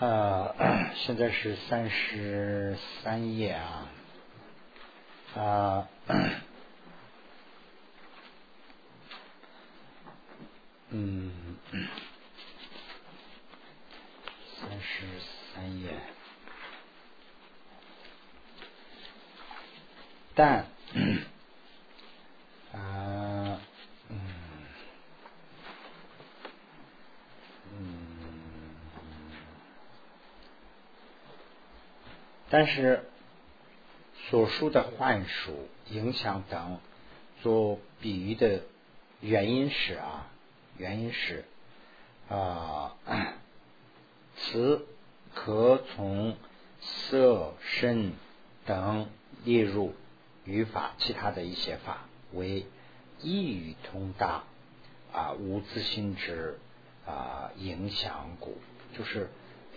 呃，现在是三十三页啊，啊，嗯，三十三页，但，啊，嗯，嗯。但是所述的幻术、影响等做比喻的原因是啊，原因是啊，此可从色身等列入语法其他的一些法为一语通达啊，无自性之啊影响故，就是。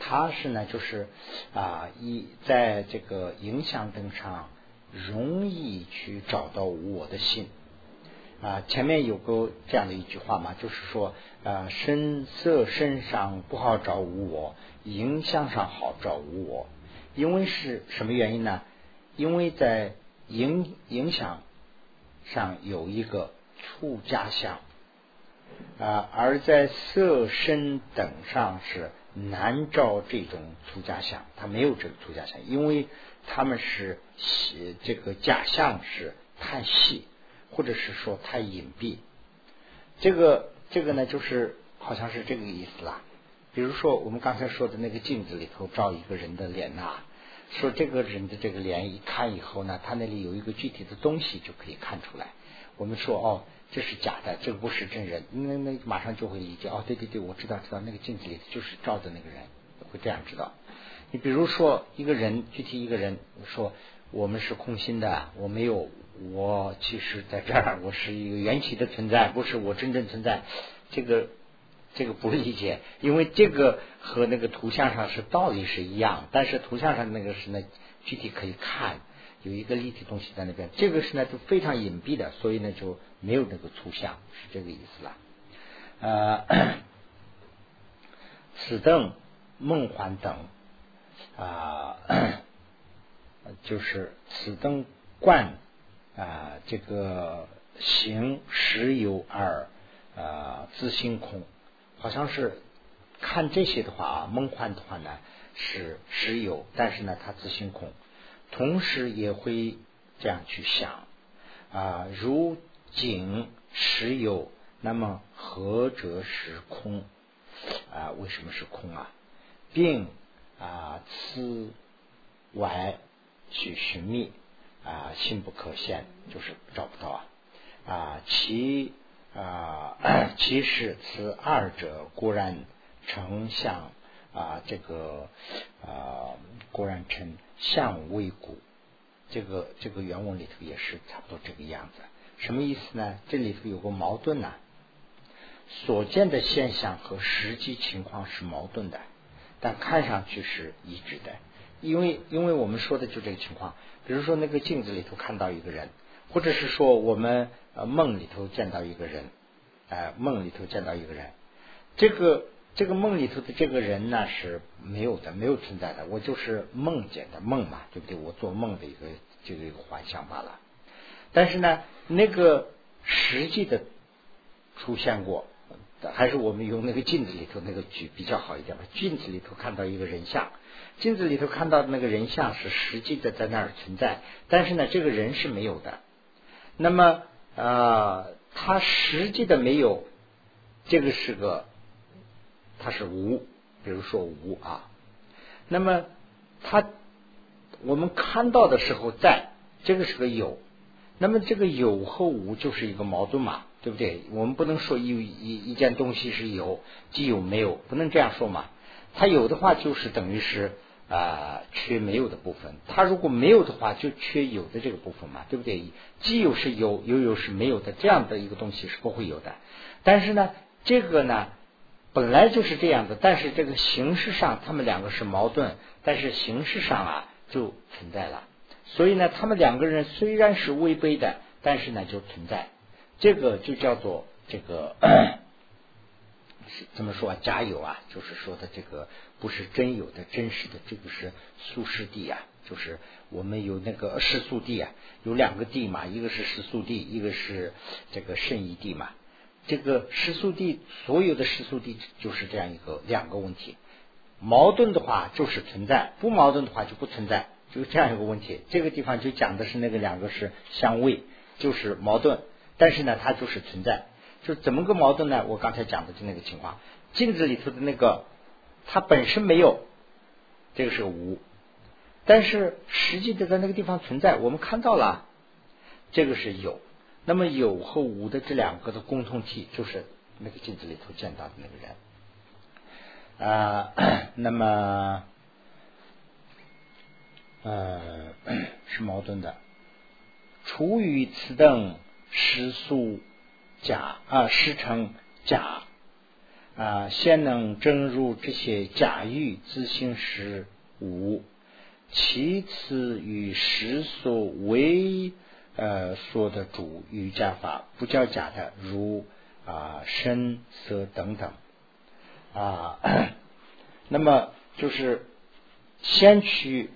它是呢，就是啊，一在这个影响灯上容易去找到我的心啊。前面有个这样的一句话嘛，就是说啊，身色身上不好找无我，影响上好找无我。因为是什么原因呢？因为在影影响上有一个触加相啊，而在色身等上是。难照这种出假象，他没有这个出假象，因为他们是这个假象是太细，或者是说太隐蔽。这个这个呢，就是好像是这个意思啦。比如说我们刚才说的那个镜子里头照一个人的脸呐，说这个人的这个脸一看以后呢，他那里有一个具体的东西就可以看出来。我们说哦。这是假的，这个不是真人，那那马上就会理解哦，对对对，我知道知道，那个镜子里就是照的那个人，会这样知道。你比如说一个人，具体一个人说我们是空心的，我没有，我其实在这儿，我是一个缘起的存在，不是我真正存在。这个这个不理解，因为这个和那个图像上是道理是一样，但是图像上那个是呢具体可以看。有一个立体东西在那边，这个是呢就非常隐蔽的，所以呢就没有那个图像，是这个意思了。呃，此等梦幻等啊，就是此等观啊，这个行实有二啊，自心空，好像是看这些的话啊，梦幻的话呢是实有，但是呢它自心空。同时也会这样去想啊，如景实有，那么何者是空啊？为什么是空啊？并啊，此外去寻觅啊，心不可现，就是找不到啊啊，其啊，其实此二者固然成像啊，这个啊，固然称。相为古，这个这个原文里头也是差不多这个样子。什么意思呢？这里头有个矛盾呐。所见的现象和实际情况是矛盾的，但看上去是一致的。因为因为我们说的就这个情况，比如说那个镜子里头看到一个人，或者是说我们呃梦里头见到一个人，呃梦里头见到一个人，这个。这个梦里头的这个人呢是没有的，没有存在的。我就是梦见的梦嘛，对不对？我做梦的一个这个一个幻象罢了。但是呢，那个实际的出现过，还是我们用那个镜子里头那个举比较好一点吧。镜子里头看到一个人像，镜子里头看到那个人像是实际的在那儿存在，但是呢，这个人是没有的。那么啊，他实际的没有，这个是个。它是无，比如说无啊，那么它我们看到的时候在，这个是个有，那么这个有和无就是一个矛盾嘛，对不对？我们不能说一一一件东西是有，既有没有，不能这样说嘛。它有的话就是等于是啊缺没有的部分，它如果没有的话就缺有的这个部分嘛，对不对？既有是有，有有是没有的，这样的一个东西是不会有的。但是呢，这个呢。本来就是这样的，但是这个形式上他们两个是矛盾，但是形式上啊就存在了。所以呢，他们两个人虽然是违背的，但是呢就存在。这个就叫做这个 怎么说啊？假有啊，就是说的这个不是真有的、真实的，这个是素世地啊，就是我们有那个世素地啊，有两个地嘛，一个是世素地，一个是这个圣义地嘛。这个世素地，所有的世素地就是这样一个两个问题。矛盾的话就是存在，不矛盾的话就不存在，就是这样一个问题。这个地方就讲的是那个两个是相位，就是矛盾，但是呢，它就是存在。就怎么个矛盾呢？我刚才讲的就那个情况，镜子里头的那个，它本身没有，这个是无，但是实际的在那个地方存在，我们看到了，这个是有。那么有和无的这两个的共同体，就是那个镜子里头见到的那个人。啊，那么，呃，是矛盾的。除于此等实素假啊，实成假啊，先能证入这些假欲自性实无。其次与实所为呃说的主瑜伽法不叫假的，如啊声色等等。啊，那么就是先去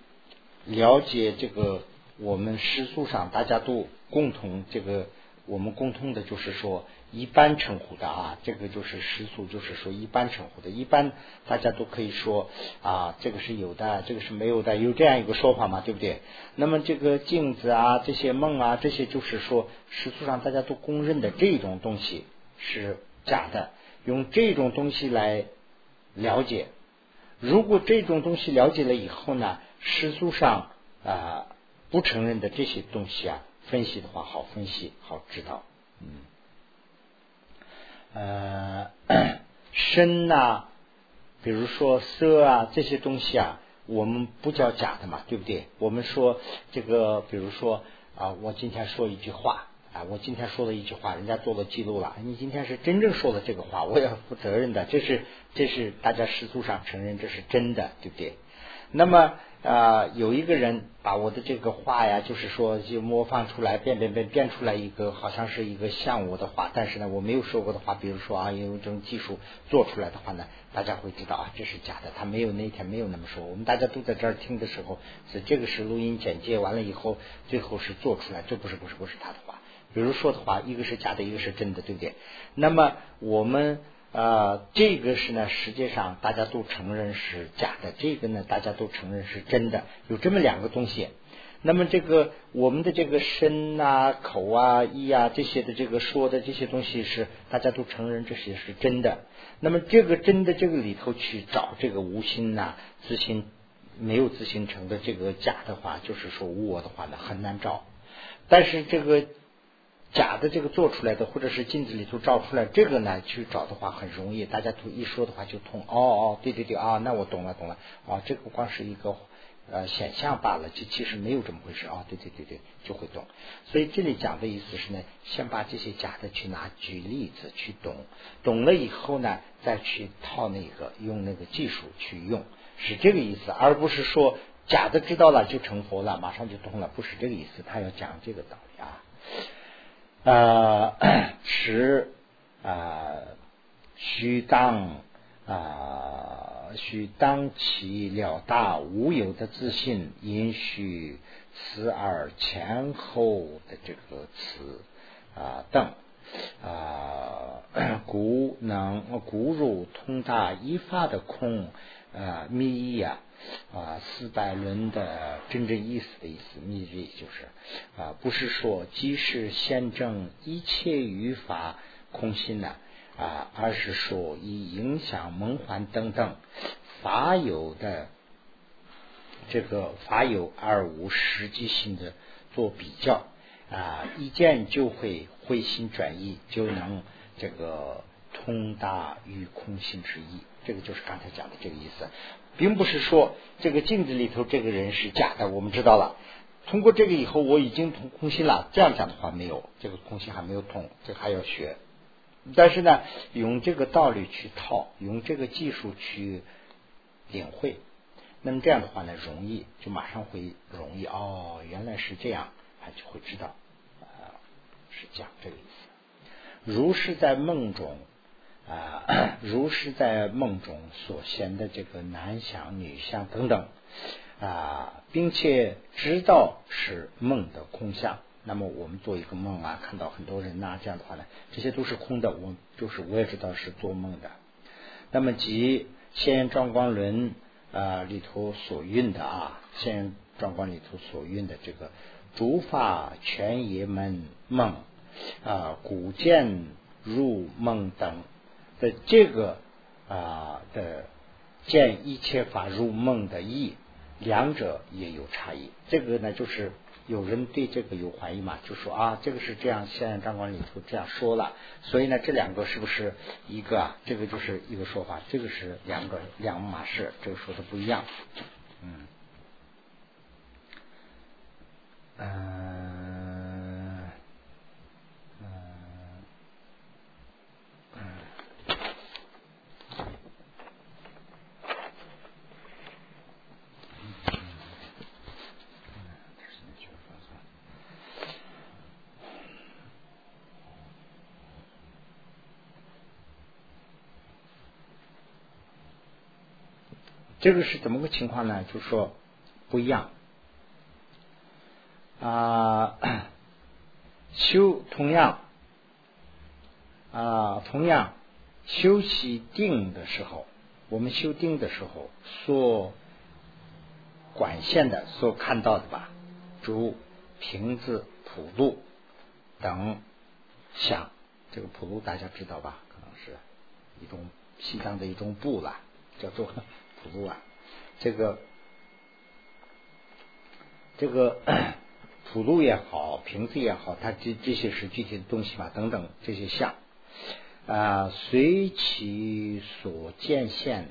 了解这个我们世俗上大家都共同这个我们共通的就是说一般称呼的啊，这个就是世俗，就是说一般称呼的，一般大家都可以说啊，这个是有的，这个是没有的，有这样一个说法嘛，对不对？那么这个镜子啊，这些梦啊，这些就是说世俗上大家都公认的这种东西是假的。用这种东西来了解，如果这种东西了解了以后呢，世俗上啊不承认的这些东西啊，分析的话好分析，好知道。嗯，呃，身呐，比如说色啊这些东西啊，我们不叫假的嘛，对不对？我们说这个，比如说啊，我今天说一句话。啊，我今天说了一句话，人家做了记录了。你今天是真正说的这个话，我要负责任的。这是这是大家实俗上承认这是真的，对不对？那么啊，有一个人把我的这个话呀，就是说就模仿出来，变变变变出来一个，好像是一个像我的话，但是呢，我没有说过的话。比如说啊，用这种技术做出来的话呢，大家会知道啊，这是假的。他没有那天没有那么说。我们大家都在这儿听的时候，是这个是录音剪接完了以后，最后是做出来，这不是不是不是他的话。比如说的话，一个是假的，一个是真的，对不对？那么我们呃，这个是呢，实际上大家都承认是假的，这个呢，大家都承认是真的，有这么两个东西。那么这个我们的这个身啊、口啊、意啊这些的这个说的这些东西是大家都承认这些是真的。那么这个真的这个里头去找这个无心呐、自心没有自心成的这个假的话，就是说无我的话呢，很难找。但是这个。假的这个做出来的，或者是镜子里头照出来这个呢，去找的话很容易，大家都一说的话就通。哦哦，对对对啊，那我懂了懂了。啊，这个光是一个呃显象罢了，就其实没有这么回事啊。对对对对，就会懂。所以这里讲的意思是呢，先把这些假的去拿举例子去懂，懂了以后呢，再去套那个用那个技术去用，是这个意思，而不是说假的知道了就成佛了，马上就通了，不是这个意思。他要讲这个道理啊。啊，持啊，须当啊，须当其了大无有的自信，因许此而前后的这个词啊等啊，故能故如通达一法的空啊密呀。啊，啊四百轮的真正意思的意思，密就是啊，不是说即是现证一切语法空心呢啊，而是说以影响梦幻等等法有的这个法有而无实际性的做比较啊，一见就会回心转意，就能这个通达于空性之意。这个就是刚才讲的这个意思。并不是说这个镜子里头这个人是假的，我们知道了。通过这个以后，我已经通空心了。这样讲的话没有，这个空心还没有通，这还要学。但是呢，用这个道理去套，用这个技术去领会，那么这样的话呢，容易就马上会容易哦，原来是这样，他就会知道啊，是讲这个意思。如是在梦中啊，如是在梦中所现的这个男相、女相等等啊，并且知道是梦的空相。那么我们做一个梦啊，看到很多人呐，这样的话呢，这些都是空的。我就是我也知道是做梦的。那么即《现状光轮》啊里头所运的啊，《现状光》里头所运的这个竹法全爷门梦啊，古见入梦等这个啊的见一切法入梦的意，两者也有差异。这个呢，就是。有人对这个有怀疑嘛？就说啊，这个是这样，现在张光里头这样说了，所以呢，这两个是不是一个？啊？这个就是一个说法，这个是两个两码事，这个说的不一样。嗯，嗯。这个是怎么个情况呢？就说不一样啊，修同样啊，同样修习定的时候，我们修定的时候所管线的、所看到的吧，如瓶子、普渡等像，这个普渡大家知道吧？可能是一种西藏的一种布了，叫做。普渡啊，这个这个 普渡也好，瓶子也好，它这这些是具体的东西嘛？等等这些相啊，随其所见现，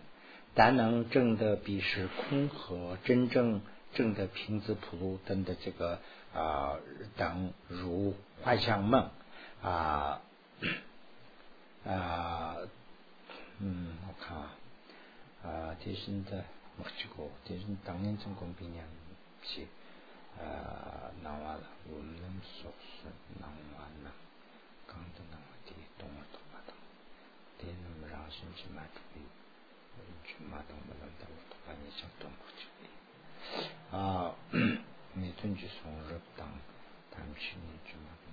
但能证的彼是空和真正证的瓶子、普渡等的这个啊等如幻象梦啊 啊嗯，我看啊。 아 대신다 먹치고 대신 당연 좀 공비냐 시 아, 나와 없는 속수 나와나. 강도 나와디 동어도 마다 대는 뭐라 심지 마디 주마도 말한다 어떡하니 정도 먹지 아 미튼 주소 럽당 당신이 주마도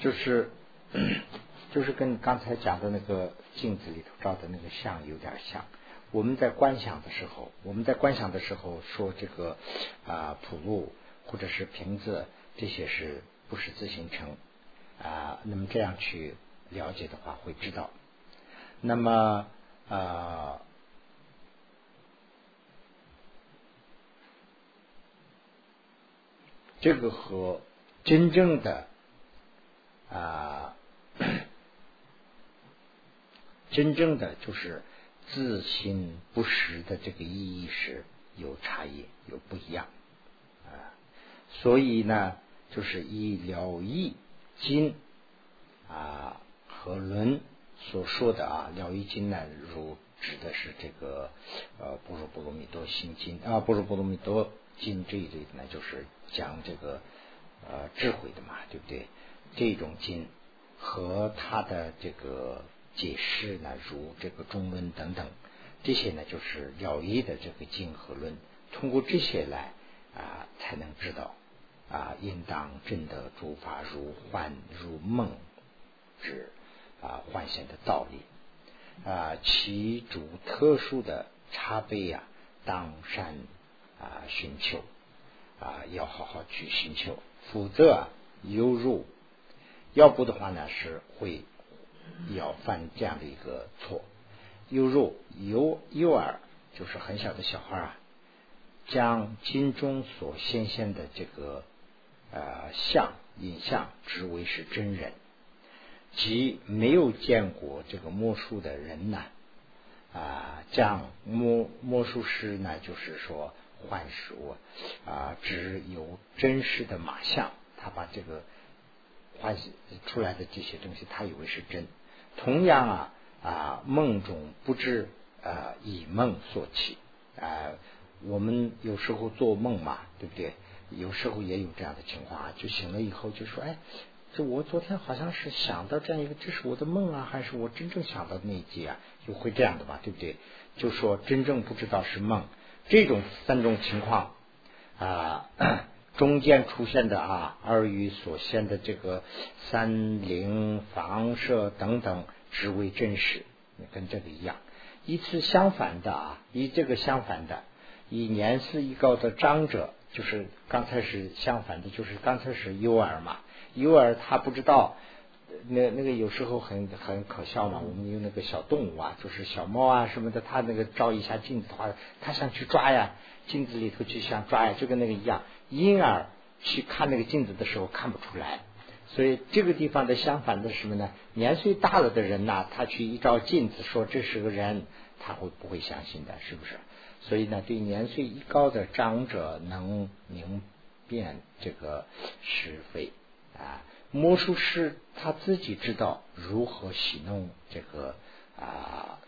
就是 就是跟刚才讲的那个镜子里头照的那个像有点像。我们在观想的时候，我们在观想的时候说这个啊普路或者是瓶子这些是不是自行成啊？那么这样去了解的话，会知道。那么啊，这个和真正的。啊，真正的就是自心不实的这个意义是有差异，有不一样啊。所以呢，就是以了义经啊和论所说的啊，了义经呢，如指的是这个呃《般若波罗蜜多心经》啊，《般若波罗蜜多经》这一类的呢，就是讲这个呃智慧的嘛，对不对？这种经和他的这个解释呢，如这个中论等等，这些呢就是了义的这个经和论，通过这些来啊，才能知道啊，应当证得诸法如幻如梦之啊幻现的道理啊，其主特殊的差别呀，当善啊寻求啊，要好好去寻求，否则犹如。要不的话呢，是会要犯这样的一个错。又若幼幼儿，就是很小的小孩啊，将经中所显现的这个呃像影像，之为是真人，即没有见过这个魔术的人呢啊，将魔魔术师呢，就是说幻术啊，只有真实的马像，他把这个。欢喜出来的这些东西，他以为是真。同样啊啊，梦中不知啊以梦所起啊，我们有时候做梦嘛，对不对？有时候也有这样的情况啊，就醒了以后就说，哎，这我昨天好像是想到这样一个，这是我的梦啊，还是我真正想到的那一集啊？就会这样的吧，对不对？就说真正不知道是梦，这种三种情况啊，中间出现的啊，二语所现的这个三灵房舍等等，只为真实，跟这个一样。一次相反的啊，以这个相反的，以年事已高的长者。就是刚才是相反的，就是刚才是幼儿嘛，幼儿他不知道，那那个有时候很很可笑嘛。我们用那个小动物啊，就是小猫啊什么的，它那个照一下镜子的话，它想去抓呀，镜子里头去想抓呀，就跟那个一样。婴儿去看那个镜子的时候看不出来，所以这个地方的相反的是什么呢？年岁大了的人呐，他去一照镜子说这是个人，他会不会相信的？是不是？所以呢，对年岁一高的长者能明辨这个是非啊。魔术师他自己知道如何戏弄这个啊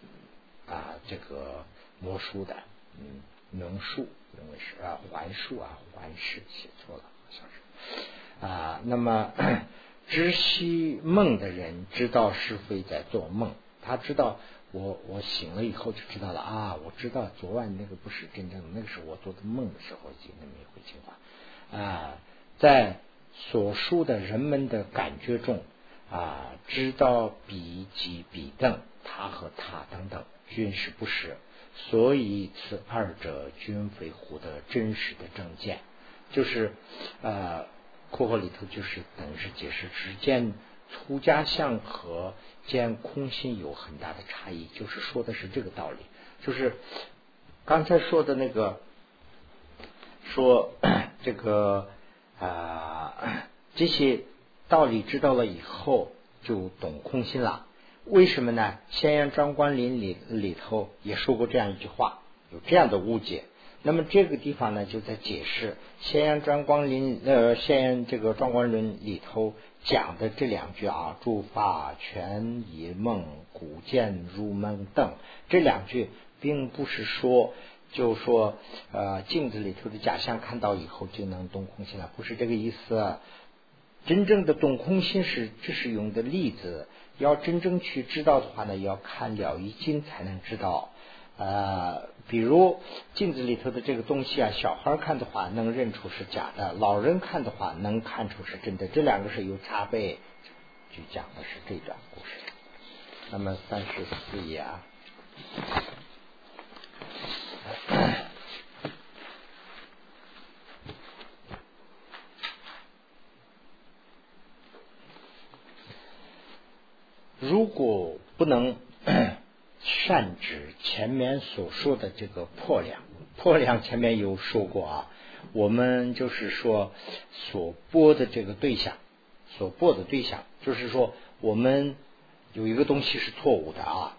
啊这个魔术的，嗯，能术认为是啊环树啊环是写错了，好像是啊。那么 知悉梦的人知道是非在做梦，他知道。我我醒了以后就知道了啊！我知道昨晚那个不是真正的，那个是我做的梦的时候经那么一回情况啊。在所述的人们的感觉中啊，知道彼及彼等，他和他等等均是不实，所以此二者均非乎的真实的正见，就是呃，括号里头就是等于是解释之间。出家相和见空心有很大的差异，就是说的是这个道理。就是刚才说的那个，说这个啊这些道理知道了以后，就懂空心了。为什么呢？《仙阳庄观林》里里头也说过这样一句话，有这样的误解。那么这个地方呢，就在解释《仙阳庄观林》呃，《仙阳这个庄观论》里头。讲的这两句啊，诸法全以梦，古见入梦等这两句，并不是说就说呃镜子里头的假象看到以后就能动空心了，不是这个意思。真正的懂空心是这是用的例子，要真正去知道的话呢，要看了一经才能知道。呃，比如镜子里头的这个东西啊，小孩看的话能认出是假的，老人看的话能看出是真的，这两个是有差别。就讲的是这段故事。那么三十四页啊，如果不能。善指前面所说的这个破量，破量前面有说过啊，我们就是说所播的这个对象，所播的对象，就是说我们有一个东西是错误的啊，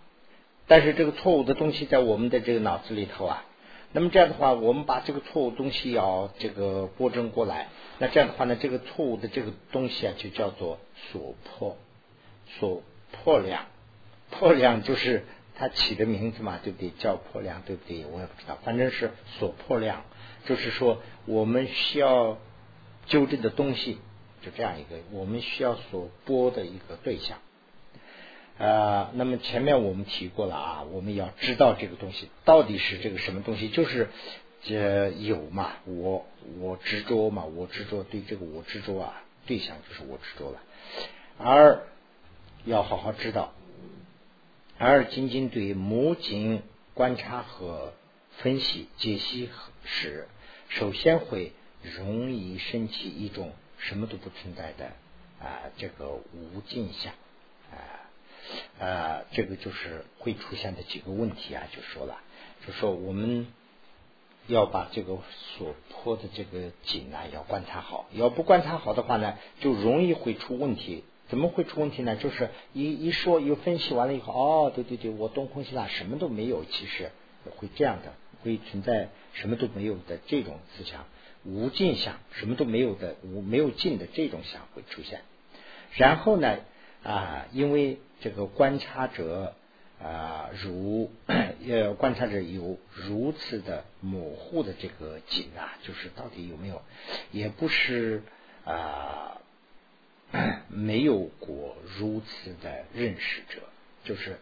但是这个错误的东西在我们的这个脑子里头啊，那么这样的话，我们把这个错误东西要这个拨正过来，那这样的话呢，这个错误的这个东西啊，就叫做所破，所破量，破量就是。他起的名字嘛，对不对？叫破量，对不对？我也不知道，反正是所破量，就是说我们需要纠正的东西，就这样一个，我们需要所播的一个对象。呃，那么前面我们提过了啊，我们要知道这个东西到底是这个什么东西，就是这有嘛，我我执着嘛，我执着对这个我执着啊，对象就是我执着了，而要好好知道。而仅仅对母经观察和分析解析时，首先会容易升起一种什么都不存在的啊，这个无尽相啊啊，这个就是会出现的几个问题啊，就说了，就说我们要把这个所破的这个井啊，要观察好，要不观察好的话呢，就容易会出问题。怎么会出问题呢？就是一一说又分析完了以后，哦，对对对，我东空西了，什么都没有，其实会这样的，会存在什么都没有的这种思想，无尽想，什么都没有的无没有尽的这种想会出现。然后呢，啊，因为这个观察者啊如呃观察者有如此的模糊的这个景啊，就是到底有没有，也不是啊 没有过如此的认识者，就是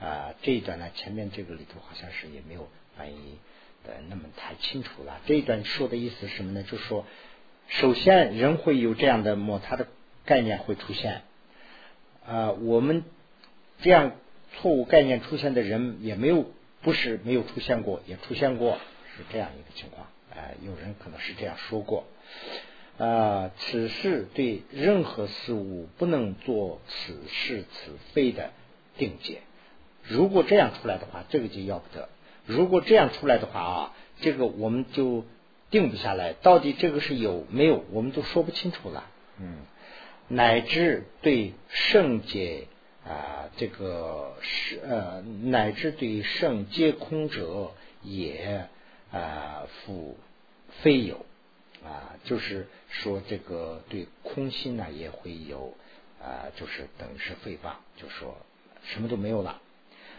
啊这一段呢前面这个里头好像是也没有翻译的那么太清楚了。这一段说的意思是什么呢？就是说，首先人会有这样的摩擦的概念会出现啊，我们这样。错误概念出现的人也没有，不是没有出现过，也出现过，是这样一个情况。哎，有人可能是这样说过。啊，此事对任何事物不能做此是此非的定解。如果这样出来的话，这个就要不得。如果这样出来的话啊，这个我们就定不下来，到底这个是有没有，我们都说不清楚了。嗯，乃至对圣洁。啊，这个是呃，乃至对圣皆空者也啊，复非有啊，就是说这个对空心呢也会有啊，就是等于是诽谤，就说什么都没有了。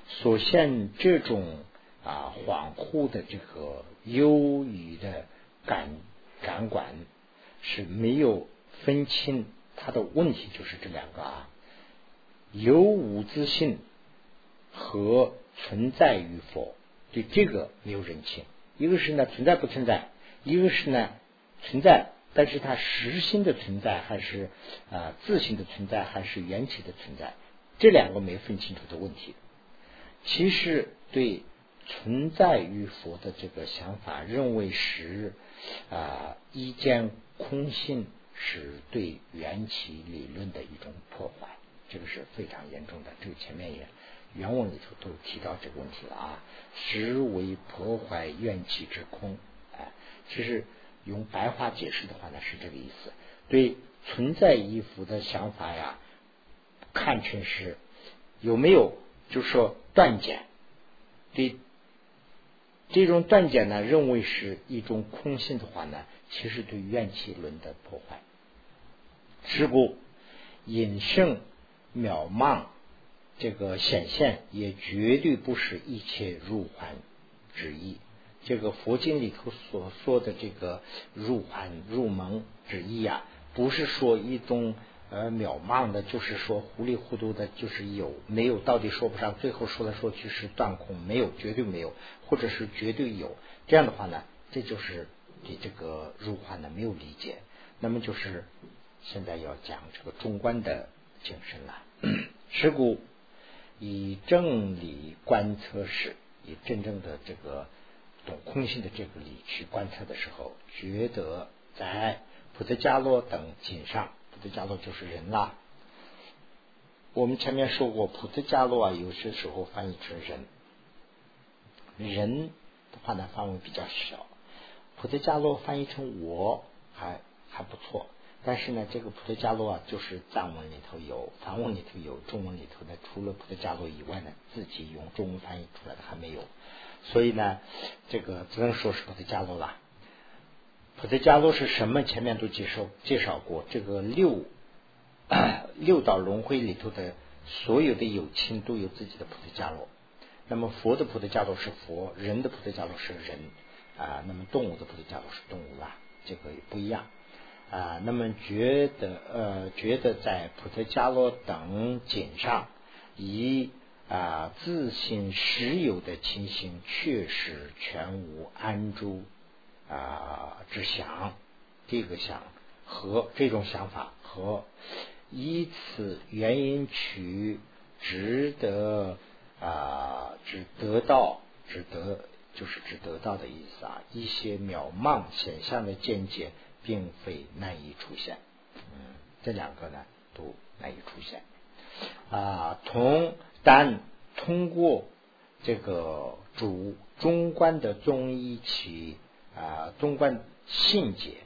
所现这种啊恍惚的这个忧郁的感感官是没有分清它的问题，就是这两个啊。有无自信和存在与否，对这个没有认清。一个是呢存在不存在，一个是呢存在，但是它实心的存在还是啊自性的存在还是缘起的存在，这两个没分清楚的问题。其实对存在与否的这个想法，认为是啊一见空性是对缘起理论的一种破坏。这个是非常严重的，这个前面也原文里头都提到这个问题了啊，实为破坏怨气之空。哎，其实用白话解释的话呢，是这个意思。对存在一幅的想法呀，看成是有没有，就说断简。对这种断简呢，认为是一种空性的话呢，其实对怨气论的破坏。是故引圣。渺茫，这个显现也绝对不是一切入环之意。这个佛经里头所说的这个入环入门之意啊，不是说一种呃渺茫的，就是说糊里糊涂的，就是有没有到底说不上，最后说来说去是断空，没有绝对没有，或者是绝对有。这样的话呢，这就是对这个入环呢没有理解。那么就是现在要讲这个中观的。精神了，是故以正理观测时，以真正的这个懂空性的这个理去观测的时候，觉得在普特伽罗等井上，普特伽罗就是人啦。我们前面说过，普特伽罗啊，有些时候翻译成人，人的话呢范围比较小，普特伽罗翻译成我还还不错。但是呢，这个普特伽罗啊，就是藏文里头有，梵文里头有，中文里头呢，除了普特伽罗以外呢，自己用中文翻译出来的还没有。所以呢，这个只能说是普特伽罗了。普特伽罗是什么？前面都介绍介绍过，这个六 六道轮回里头的所有的有情都有自己的普特伽罗。那么佛的普特伽罗是佛，人的普特伽罗是人啊，那么动物的普特伽罗是动物啊，这个不一样。啊，那么觉得呃，觉得在普特伽罗等景上，以啊自信实有的情形，确实全无安住啊之想，这个想和这种想法和以此原因取值得啊，只得到，只得就是只得到的意思啊，一些渺茫显象的见解。并非难以出现，嗯，这两个呢都难以出现啊。同但通过这个主中观的中医起啊，中观信解，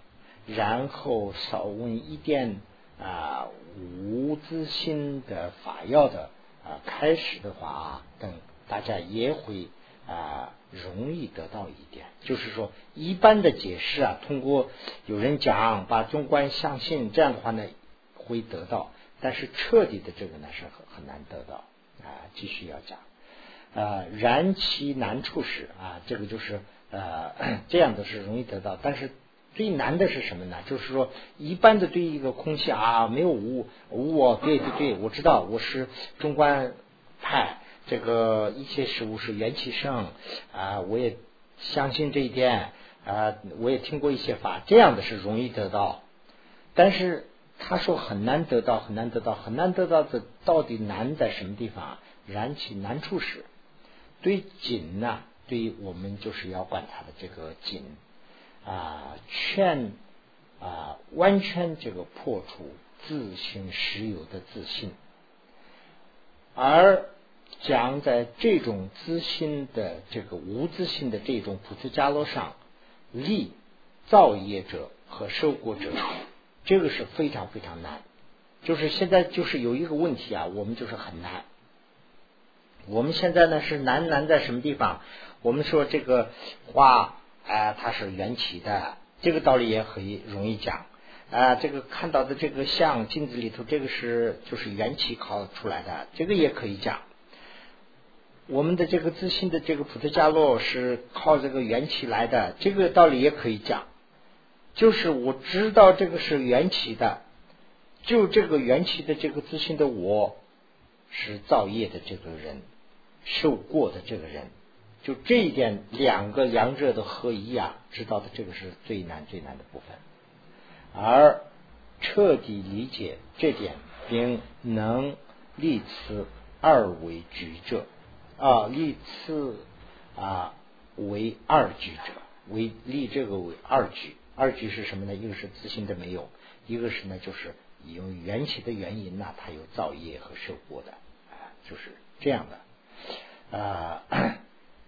然后少问一点啊无自心的法要的啊开始的话，等大家也会啊。容易得到一点，就是说一般的解释啊，通过有人讲把中观相信这样的话呢，会得到，但是彻底的这个呢是很很难得到啊。继续要讲啊，燃其难处时啊，这个就是呃这样的是容易得到，但是最难的是什么呢？就是说一般的对一个空气啊，没有无无我，对对对，我知道我是中观派，这个一切事物是缘起生啊，我也相信这一点啊，我也听过一些法，这样的是容易得到，但是他说很难得到，很难得到，很难得到的到底难在什么地方啊？燃起难处时。对紧呢，对于我们就是要管它的这个紧啊，劝啊，完全这个破除自性实有的自信，而讲在这种自信的这个无自信的这种普陀伽罗上立造业者和受过者，这个是非常非常难。就是现在就是有一个问题啊，我们就是很难。我们现在呢是难难在什么地方？我们说这个花啊，它是缘起的，这个道理也很容易讲啊。这个看到的这个像镜子里头，这个是就是缘起考出来的，这个也可以讲。我们的这个自信的这个普特伽罗是靠这个缘起来的，这个道理也可以讲。就是我知道这个是缘起的，就这个缘起的这个自信的我是造业的这个人。受过的这个人，就这一点，两个两者的合一啊，知道的这个是最难最难的部分。而彻底理解这点，并能立此二为举者啊，立此啊为二举者，为立这个为二举。二句是什么呢？一个是自信的没有，一个是呢，就是因为缘起的原因呢，它有造业和受果的，就是这样的。啊，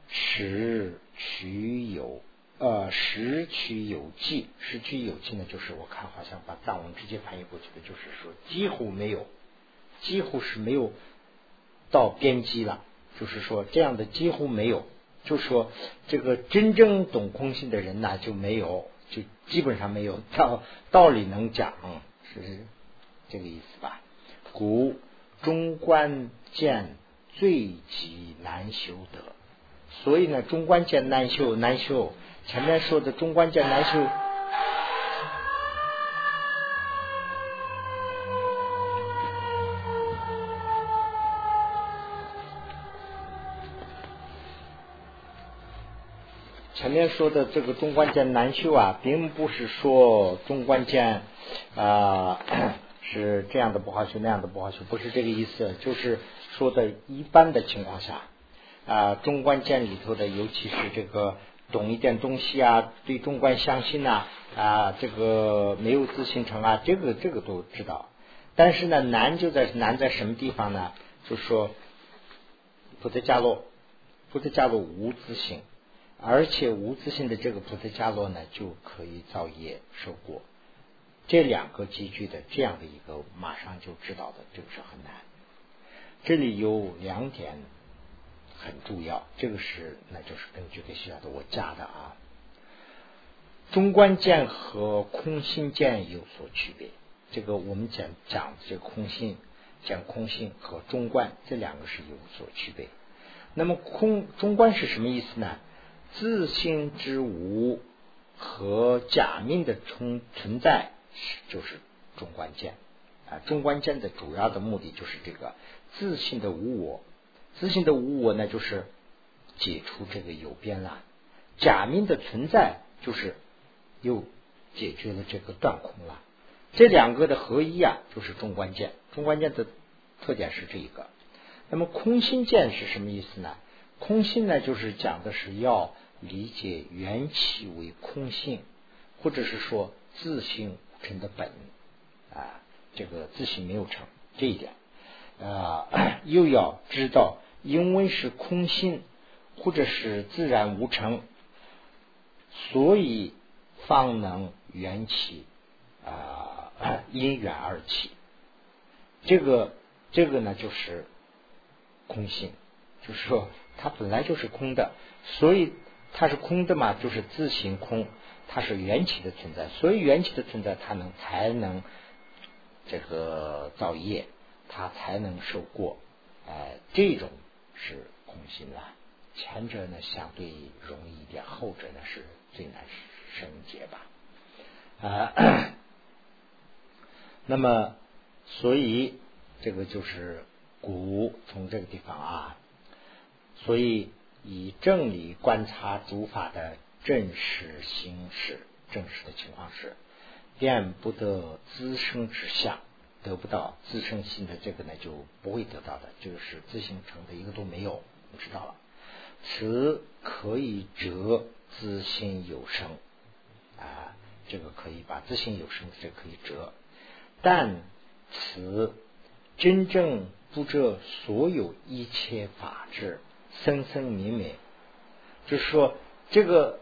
使取有呃，使取有记，使取有记呢，就是我看好像把藏文直接翻译过去的，就是说几乎没有，几乎是没有到边际了，就是说这样的几乎没有，就说这个真正懂空性的人呢就没有，就基本上没有道道理能讲，是这个意思吧？古中观见。最极难修得，所以呢，中观见难修，难修。前面说的中观见难修，前面说的这个中观见难修啊，并不是说中观见啊是这样的不好修，那样的不好修，不是这个意思，就是。说的一般的情况下啊，中观见里头的，尤其是这个懂一点东西啊，对中观相信呐啊，这个没有自信成啊，这个这个都知道。但是呢，难就在难在什么地方呢？就说菩提伽罗，菩提伽罗无自信，而且无自信的这个菩提伽罗呢，就可以造业受果。这两个集聚的这样的一个，马上就知道的，这个是很难。这里有两点很重要，这个是那就是根据给学校的我加的啊。中观见和空心见有所区别，这个我们讲讲这空性讲空性和中观这两个是有所区别。那么空中观是什么意思呢？自性之无和假命的存存在是就是中关键啊。中关键的主要的目的就是这个。自信的无我，自信的无我呢，就是解除这个有边了。假名的存在，就是又解决了这个断空了。这两个的合一啊，就是中关键。中关键的特点是这一个。那么空心剑是什么意思呢？空心呢，就是讲的是要理解缘起为空性，或者是说自性无成的本啊，这个自性没有成这一点。啊，又要知道，因为是空性，或者是自然无成，所以方能缘起啊，因缘而起。这个这个呢，就是空性，就是说它本来就是空的，所以它是空的嘛，就是自行空，它是缘起的存在，所以缘起的存在，它能才能这个造业。他才能受过，哎，这种是空。心了。前者呢相对容易一点，后者呢是最难生解吧。啊，那么所以这个就是古从这个地方啊，所以以正理观察诸法的真实形式，真实的情况是，便不得滋生之相，得不到自生性的这个呢就不会得到的，就是自性成的一个都没有，知道了。此可以折自性有生啊，这个可以把自性有生这可以折，但此真正不折所有一切法质生生灭灭，就是说这个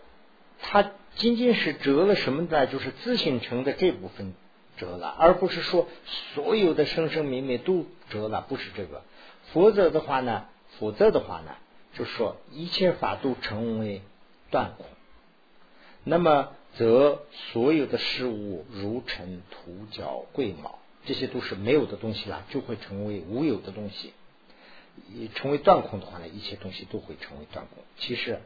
它仅仅是折了什么呢？就是自性成的这部分折了，而不是说所有的生生灭灭都折了，不是这个。否则的话呢，否则的话呢？就说一切法都成为断空，那么则所有的事物如尘土角贵毛，这些都是没有的东西了，就会成为无有的东西。成为断空的话呢，一切东西都会成为断空。其实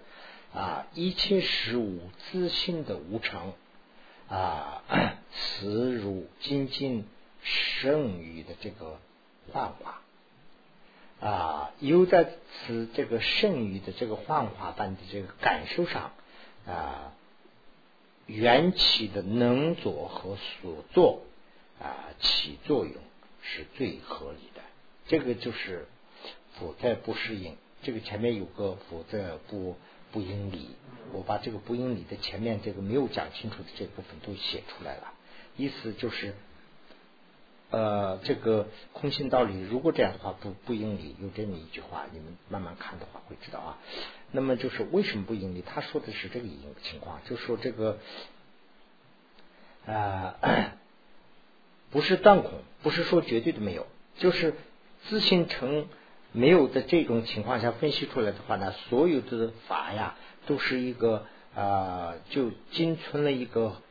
啊，一切事物自性的无常啊，此如仅仅剩余的这个幻化。啊，又在此这个剩余的这个幻化般的这个感受上啊，缘起的能作和所作啊起作用是最合理的。这个就是否则不适应。这个前面有个否则不不应理，我把这个不应理的前面这个没有讲清楚的这部分都写出来了，意思就是。呃，这个空性道理，如果这样的话不不应理，有这么一句话，你们慢慢看的话会知道啊。那么就是为什么不应理？他说的是这个情况，就说这个啊，不是断空，不是说绝对的没有，就是自信成没有在这种情况下分析出来的话呢，所有的法呀，都是一个啊，就仅存了一个。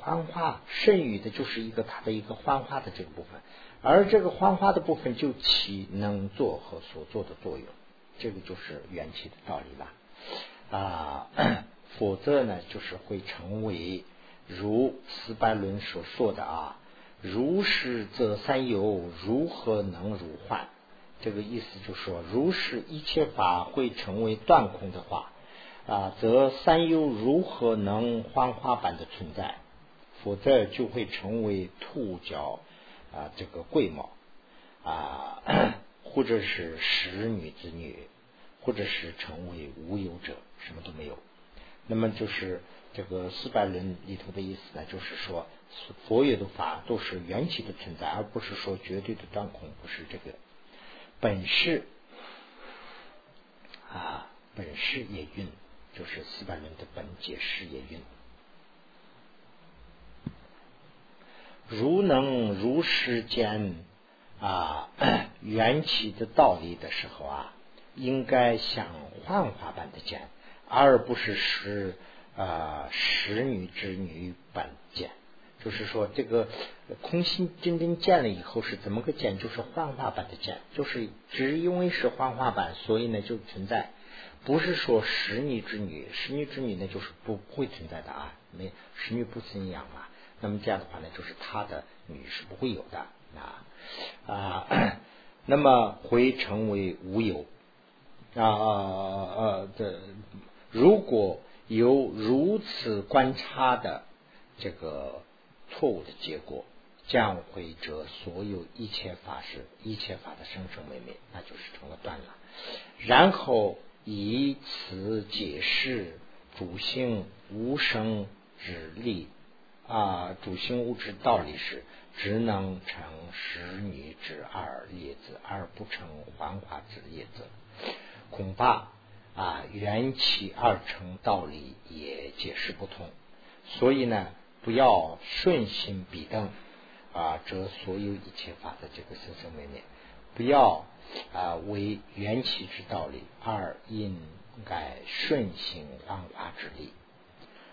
幻化剩余的，就是一个它的一个幻化的这个部分，而这个幻化的部分就起能做和所做的作用，这个就是缘起的道理了啊。否则呢，就是会成为如斯拜伦所说的啊，如是则三有，如何能如幻？这个意思就是说，如是一切法会成为断空的话啊，则三有如何能幻化般的存在？否则就会成为兔角啊，这个贵毛啊，或者是使女之女，或者是成为无有者，什么都没有。那么就是这个四百论里头的意思呢，就是说，所有的法都是缘起的存在，而不是说绝对的断空，不是这个本事啊，本事也运，就是四百论的本解释也运。如能如实见啊 缘起的道理的时候啊，应该像幻化般的见，而不是使啊使女之女般见。就是说，这个空心真正见了以后是怎么个见？就是幻化般的见，就是只因为是幻化版，所以呢就存在。不是说使女之女，使女之女呢就是不不会存在的啊，没使女不生养嘛。那么这样的话呢，就是他的女是不会有的啊啊，那么会成为无有啊啊的。如果有如此观察的这个错误的结果，将会折所有一切法事、一切法的生生灭灭，那就是成了断了。然后以此解释主性无生之力。啊，主心物质道理是，只能成十女之二叶子，而不成繁华之叶子。恐怕啊，缘起二成道理也解释不通。所以呢，不要顺心比登啊，则所有一切法的这个生生灭灭，不要啊为缘起之道理而应该顺行幻化之力。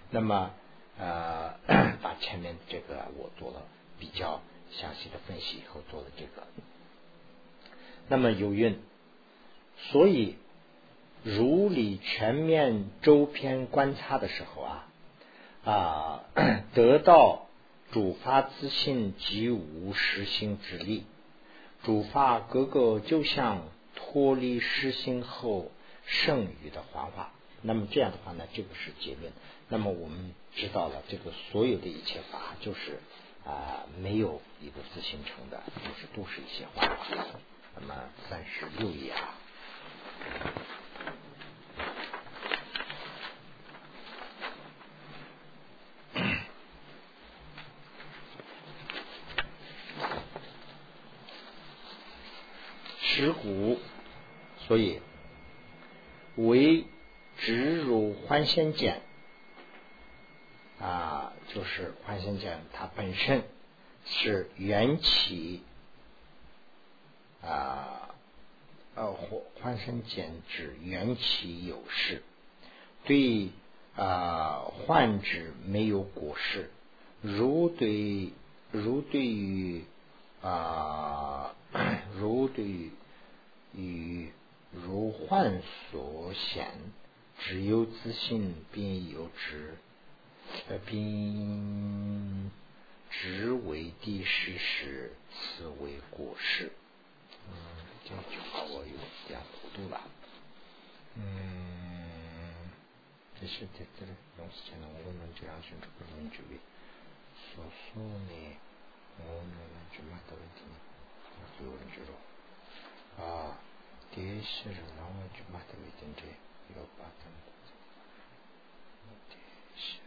那么。呃，把前面这个我做了比较详细的分析以后，做了这个。那么有运，所以如理全面周篇观察的时候啊啊，得到主发自信及无实心之力，主发各个就像脱离实心后剩余的幻化。那么这样的话呢，这个是结论。那么我们知道了，这个所有的一切法就是啊没有一个自形成的，就是都是一些幻化。那么三十六页啊。持骨，所以为直入幻仙剑啊，就是幻仙剑它本身是缘起啊，呃，幻仙剑指缘起有事，对啊患指没有果实，如对如对于啊如对于。与如幻所显，只有自信，并有之，并只为第十时，此为过失。嗯，这句话我有点糊涂了。嗯，这是在这里用词前呢，我们这样选出个论据为，所说呢，我们就嘛的问题，有人知道。啊，第一是让我去买的卫生纸，要把它，第一是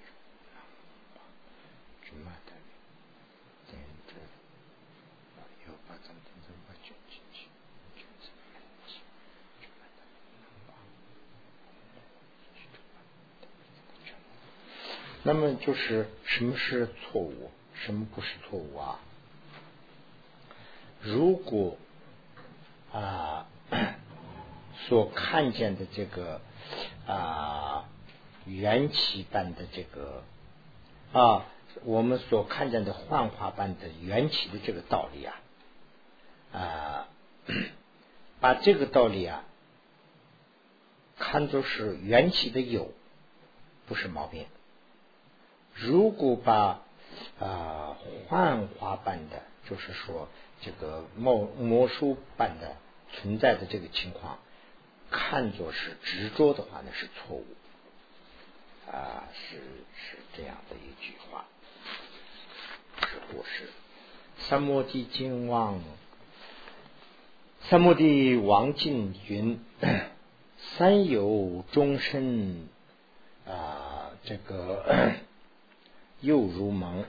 让我去买的卫生纸，要把它真正把卷进去，卷进去，去买的，那么就是什么是错误，什么不是错误啊？如果啊，所看见的这个啊缘起般的这个啊，我们所看见的幻化般的缘起的这个道理啊啊，把这个道理啊看作是缘起的有，不是毛病。如果把啊幻化般的，就是说这个魔魔术般的。存在的这个情况，看作是执着的话呢，是错误啊，是是这样的一句话，是过失。三摩地金王，三摩地王进云：三有终身啊，这个 又如蒙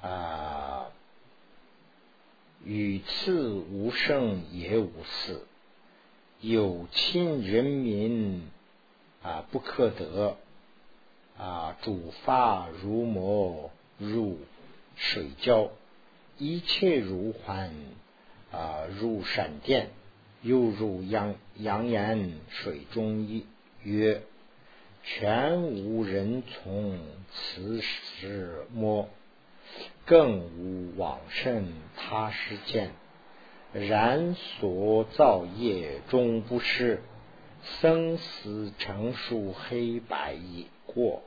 啊。与次无胜也无似，有亲人民啊不可得。啊，主发如魔入水浇，一切如幻啊如闪电，又如阳阳岩水中一曰，全无人从此时摸。更无往生他世间，然所造业终不失生死成数黑白已过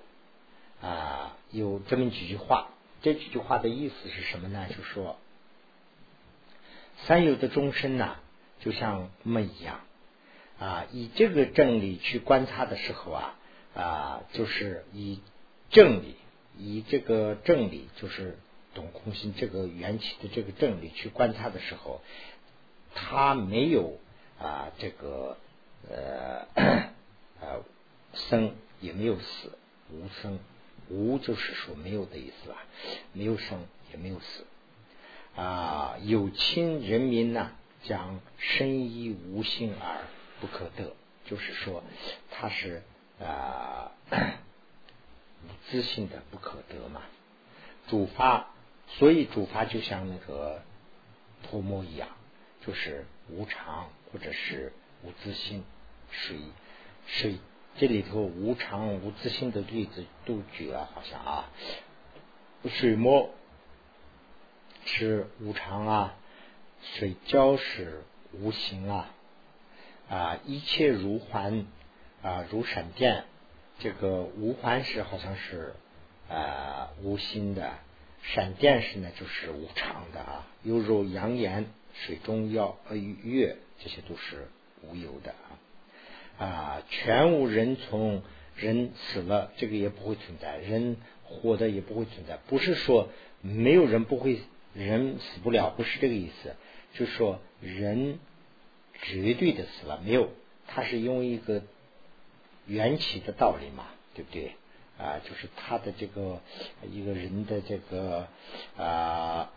啊！有这么几句话，这几句话的意思是什么呢？就说三有的众生呐，就像梦一样啊！以这个真理去观察的时候啊啊，就是以正理，以这个正理就是。懂空心这个缘起的这个正理去观察的时候，他没有啊这个呃 呃生也没有死，无生无就是说没有的意思啊，没有生也没有死啊有亲人民呢讲生亦无性而不可得，就是说他是啊无自信的不可得嘛，主发。所以主法就像那个泼墨一样，就是无常或者是无自性。水水这里头无常无自性的例子都举了，好像啊，水墨是无常啊，水浇是无形啊啊，一切如幻啊，如闪电。这个无环是好像是啊无心的，闪电是呢就是无常的啊，犹如阳炎、水中耀呃月，这些都是无有的啊啊，全无人从人死了，这个也不会存在，人活的也不会存在，不是说没有人不会人死不了，不是这个意思，就说人绝对的死了没有，他是因为一个。缘起的道理嘛，对不对？啊，就是他的这个一个人的这个啊，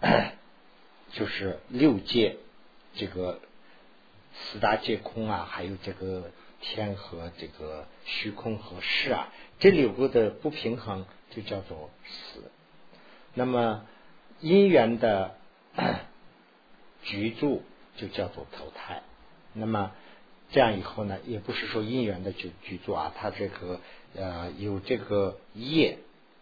就是六界这个四大皆空啊，还有这个天和这个虚空和世啊，这六个的不平衡就叫做死。那么因缘的 居住就叫做投胎。那么。这样以后呢，也不是说因缘的去去做啊，他这个呃有这个业，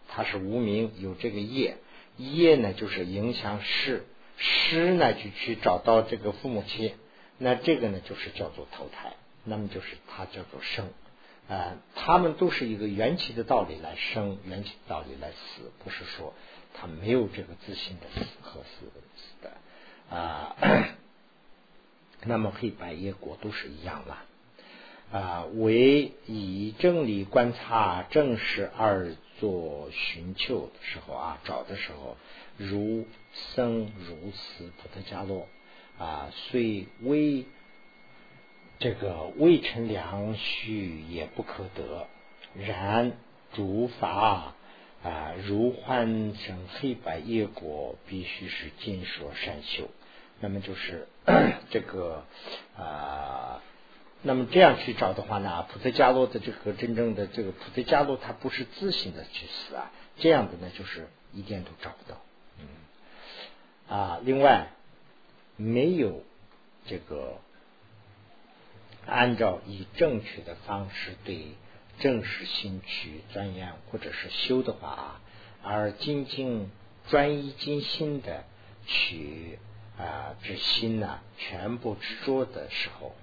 他是无名有这个业，业呢就是影响师，师呢就去找到这个父母亲，那这个呢就是叫做投胎，那么就是他叫做生啊，他们都是一个缘起的道理来生，缘起的道理来死，不是说他没有这个自信的死和死的啊。那么黑白业果都是一样了。啊，为以正理观察正视而作寻求的时候啊，找的时候如生如死不得加落啊，虽微这个未成良序也不可得，然诸法啊如幻成黑白业果，必须是尽说善修。那么就是 这个啊，那么这样去找的话呢，普特伽罗的这个真正的这个普特伽罗，他不是自行的去死啊，这样的呢，就是一点都找不到。嗯啊，另外没有这个按照以正确的方式对正式心去钻研或者是修的话啊，而精进专一精心的去。啊，这心呢，全部执着的时候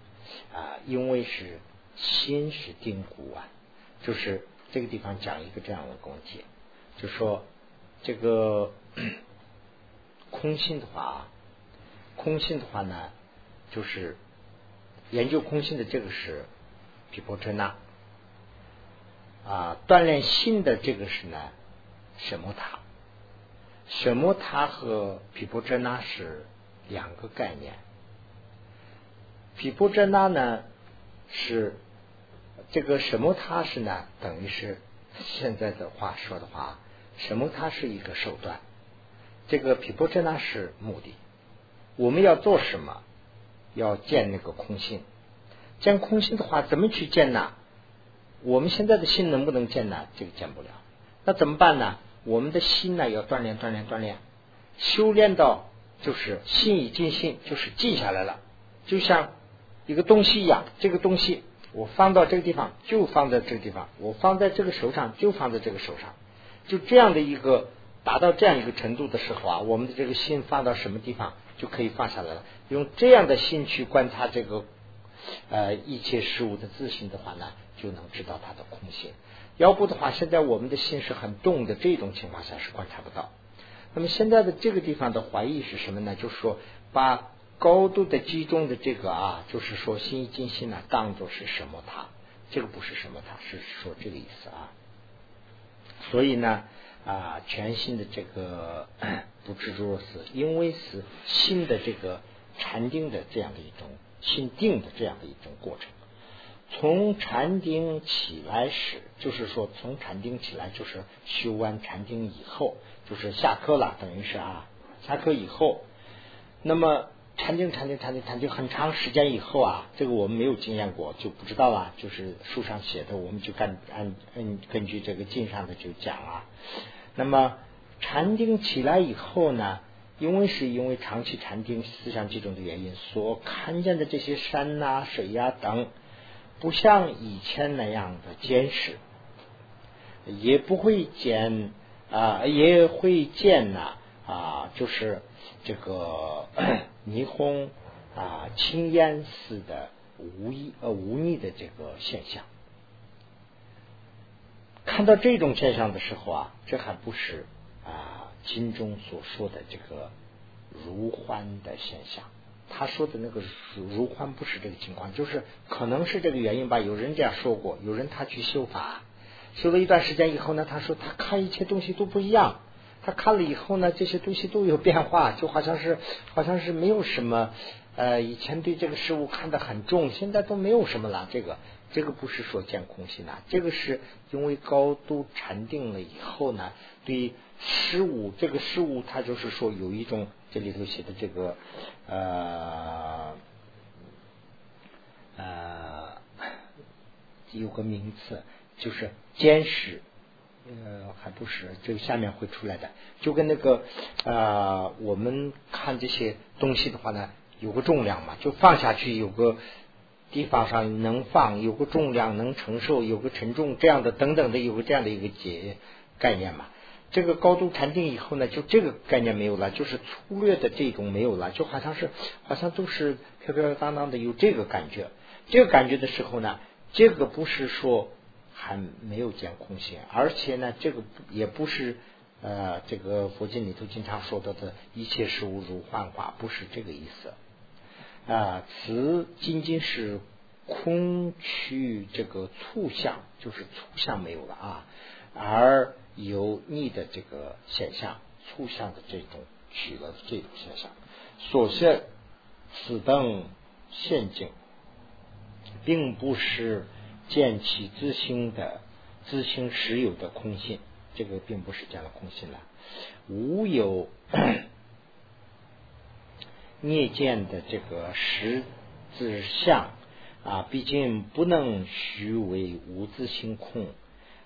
啊，因为是心是定固啊，就是这个地方讲一个这样的问题，就说这个 空性的话，空性的话呢，就是研究空性的这个是毗婆遮那啊，锻炼心的这个是呢，什么塔？什么塔和毗婆遮那是？两个概念，毗婆遮那呢是这个什么？他是呢？等于是现在的话说的话，什么？它是一个手段。这个毗婆遮那是目的。我们要做什么？要见那个空性。见空性的话，怎么去见呢？我们现在的心能不能见呢？这个见不了。那怎么办呢？我们的心呢，要锻炼，锻炼，锻炼，修炼到。就是心已静心，就是静下来了，就像一个东西一样。这个东西我放到这个地方，就放在这个地方；我放在这个手上，就放在这个手上。就这样的一个达到这样一个程度的时候啊，我们的这个心放到什么地方就可以放下来了。用这样的心去观察这个呃一切事物的自信的话呢，就能知道它的空性。要不的话，现在我们的心是很动的，这种情况下是观察不到。那么现在的这个地方的怀疑是什么呢？就是说，把高度的集中的这个啊，就是说心一静心呢，当做是什么塔？这个不是什么塔，是说这个意思啊。所以呢，啊，全新的这个 不执着是，因为是新的这个禅定的这样的一种心定的这样的一种过程。从禅定起来时，就是说从禅定起来，就是修完禅定以后。就是下课了，等于是啊，下课以后，那么禅定、禅定、禅定、禅定很长时间以后啊，这个我们没有经验过，就不知道了。就是书上写的，我们就按按按根据这个经上的就讲啊。那么禅定起来以后呢，因为是因为长期禅定思想集中的原因，所看见的这些山呐、水呀等，不像以前那样的坚实，也不会见。啊，也会见呐啊，就是这个 霓虹啊，青烟似的无意呃无逆的这个现象。看到这种现象的时候啊，这还不是啊经中所说的这个如欢的现象。他说的那个如如幻不是这个情况，就是可能是这个原因吧。有人这样说过，有人他去修法，修了一段时间以后呢，他说他看一切东西都不一样。他看了以后呢，这些东西都有变化，就好像是 好像是没有什么。呃，以前对这个事物看得很重，现在都没有什么了。这个这个不是说见空心呐，这个是因为高度禅定了以后呢，对事物这个事物，它就是说有一种这里头写的这个呃呃有个名词，就是坚实。呃，还不是，这个下面会出来的，就跟那个呃，我们看这些东西的话呢，有个重量嘛，就放下去，有个地方上能放，有个重量能承受，有个承重这样的等等的，有个这样的一个解概念嘛。这个高度禅定以后呢，就这个概念没有了，就是粗略的这种没有了，就好像是好像都是飘飘荡荡的有这个感觉。这个感觉的时候呢，这个不是说。还没有见空性，而且呢，这个也不是呃，这个佛经里头经常说到的一切事物如幻化，不是这个意思啊。此仅仅是空去这个粗相，就是粗相没有了啊，而有逆的这个现象，粗相的这种取了这种现象，所现此等陷阱，并不是。见其自心的自心实有的空性，这个并不是见了空性了。无有 孽见的这个实自相啊，毕竟不能虚为无自性空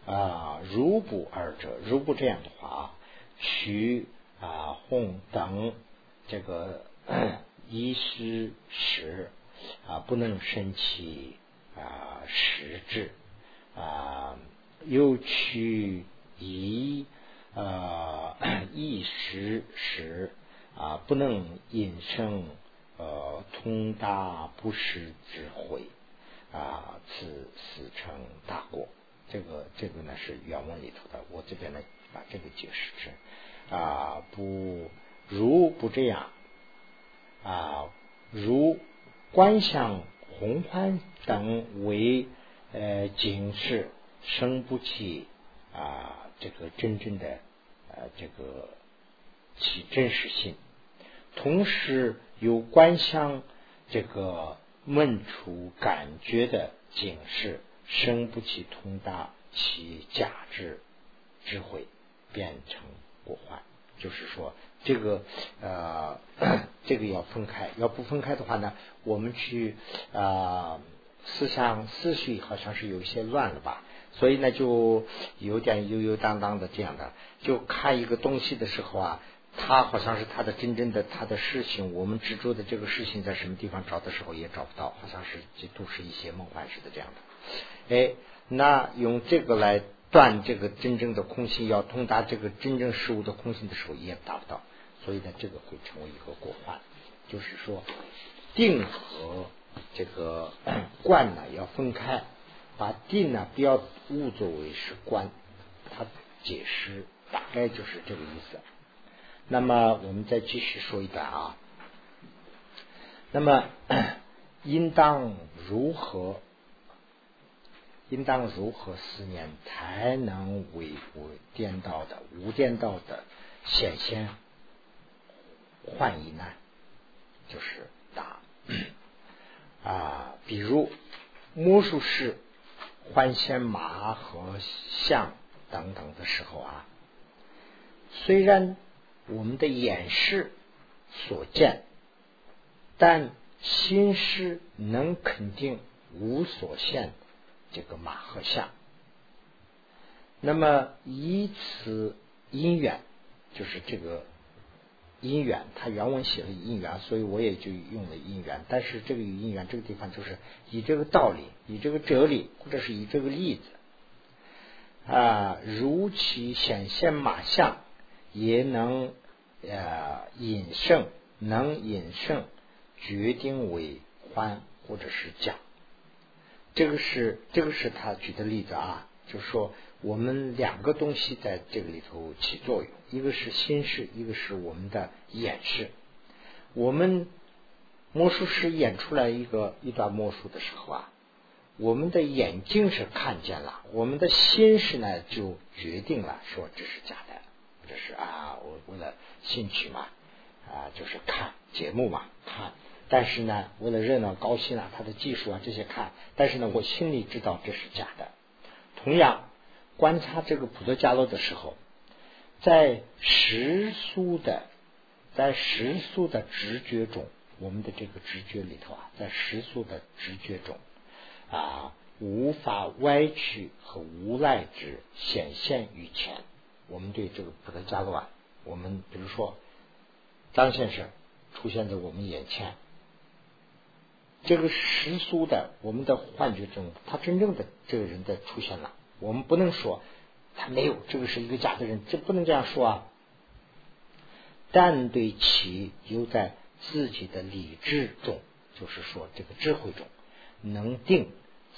啊。如不二者，如不这样的话，取啊哄等这个 一时时啊，不能生起。啊，实质啊，又取一啊 一时时啊，不能引生呃通达不实智慧啊，此死成大过。这个这个呢是原文里头的，我这边呢把这个解释成啊，不如不这样啊，如观想。宏观等为呃警示，生不起啊这个真正的呃这个其真实性，同时有观想这个问出感觉的警示，生不起通达其假智智慧，变成过患。就是说，这个呃，这个要分开，要不分开的话呢，我们去啊思想思绪好像是有一些乱了吧，所以呢就有点悠悠荡荡的这样的，就看一个东西的时候啊，它好像是它的真正的它的事情，我们执着的这个事情在什么地方找的时候也找不到，好像是这都是一些梦幻似的这样的，哎，那用这个来。断这个真正的空性，要通达这个真正事物的空性的时候，也达不到，所以呢，这个会成为一个过患。就是说，定和这个 观呢要分开，把定呢不要误作为是观，它解释大概就是这个意思。那么我们再继续说一段啊，那么 应当如何？应当如何思念才能为无颠倒的无颠倒的显现幻疑呢？就是答啊，比如魔术师幻现马和象等等的时候啊，虽然我们的眼视所见，但心师能肯定无所现。这个马和象，那么以此因缘，就是这个因缘，他原文写了因缘，所以我也就用了因缘。但是这个因缘这个地方，就是以这个道理，以这个哲理，或者是以这个例子啊，如其显现马相，也能呃引胜，能引胜，决定为欢或者是假。这个是这个是他举的例子啊，就是说我们两个东西在这个里头起作用，一个是心事，一个是我们的眼识。我们魔术师演出来一个一段魔术的时候啊，我们的眼睛是看见了，我们的心识呢就决定了说这是假的，这是啊，我为了兴趣嘛啊，就是看节目嘛看。但是呢，为了热闹高兴啊，他的技术啊这些看，但是呢，我心里知道这是假的。同样，观察这个普特伽罗的时候，在时速的，在时速的直觉中，我们的这个直觉里头啊，在时速的直觉中啊，无法歪曲和无赖之显现于前。我们对这个普特伽罗啊，我们比如说张先生出现在我们眼前。这个时速的我们的幻觉中，他真正的这个人的出现了，我们不能说他没有，这个是一个假的人，这不能这样说啊。但对其有在自己的理智中，就是说这个智慧中，能定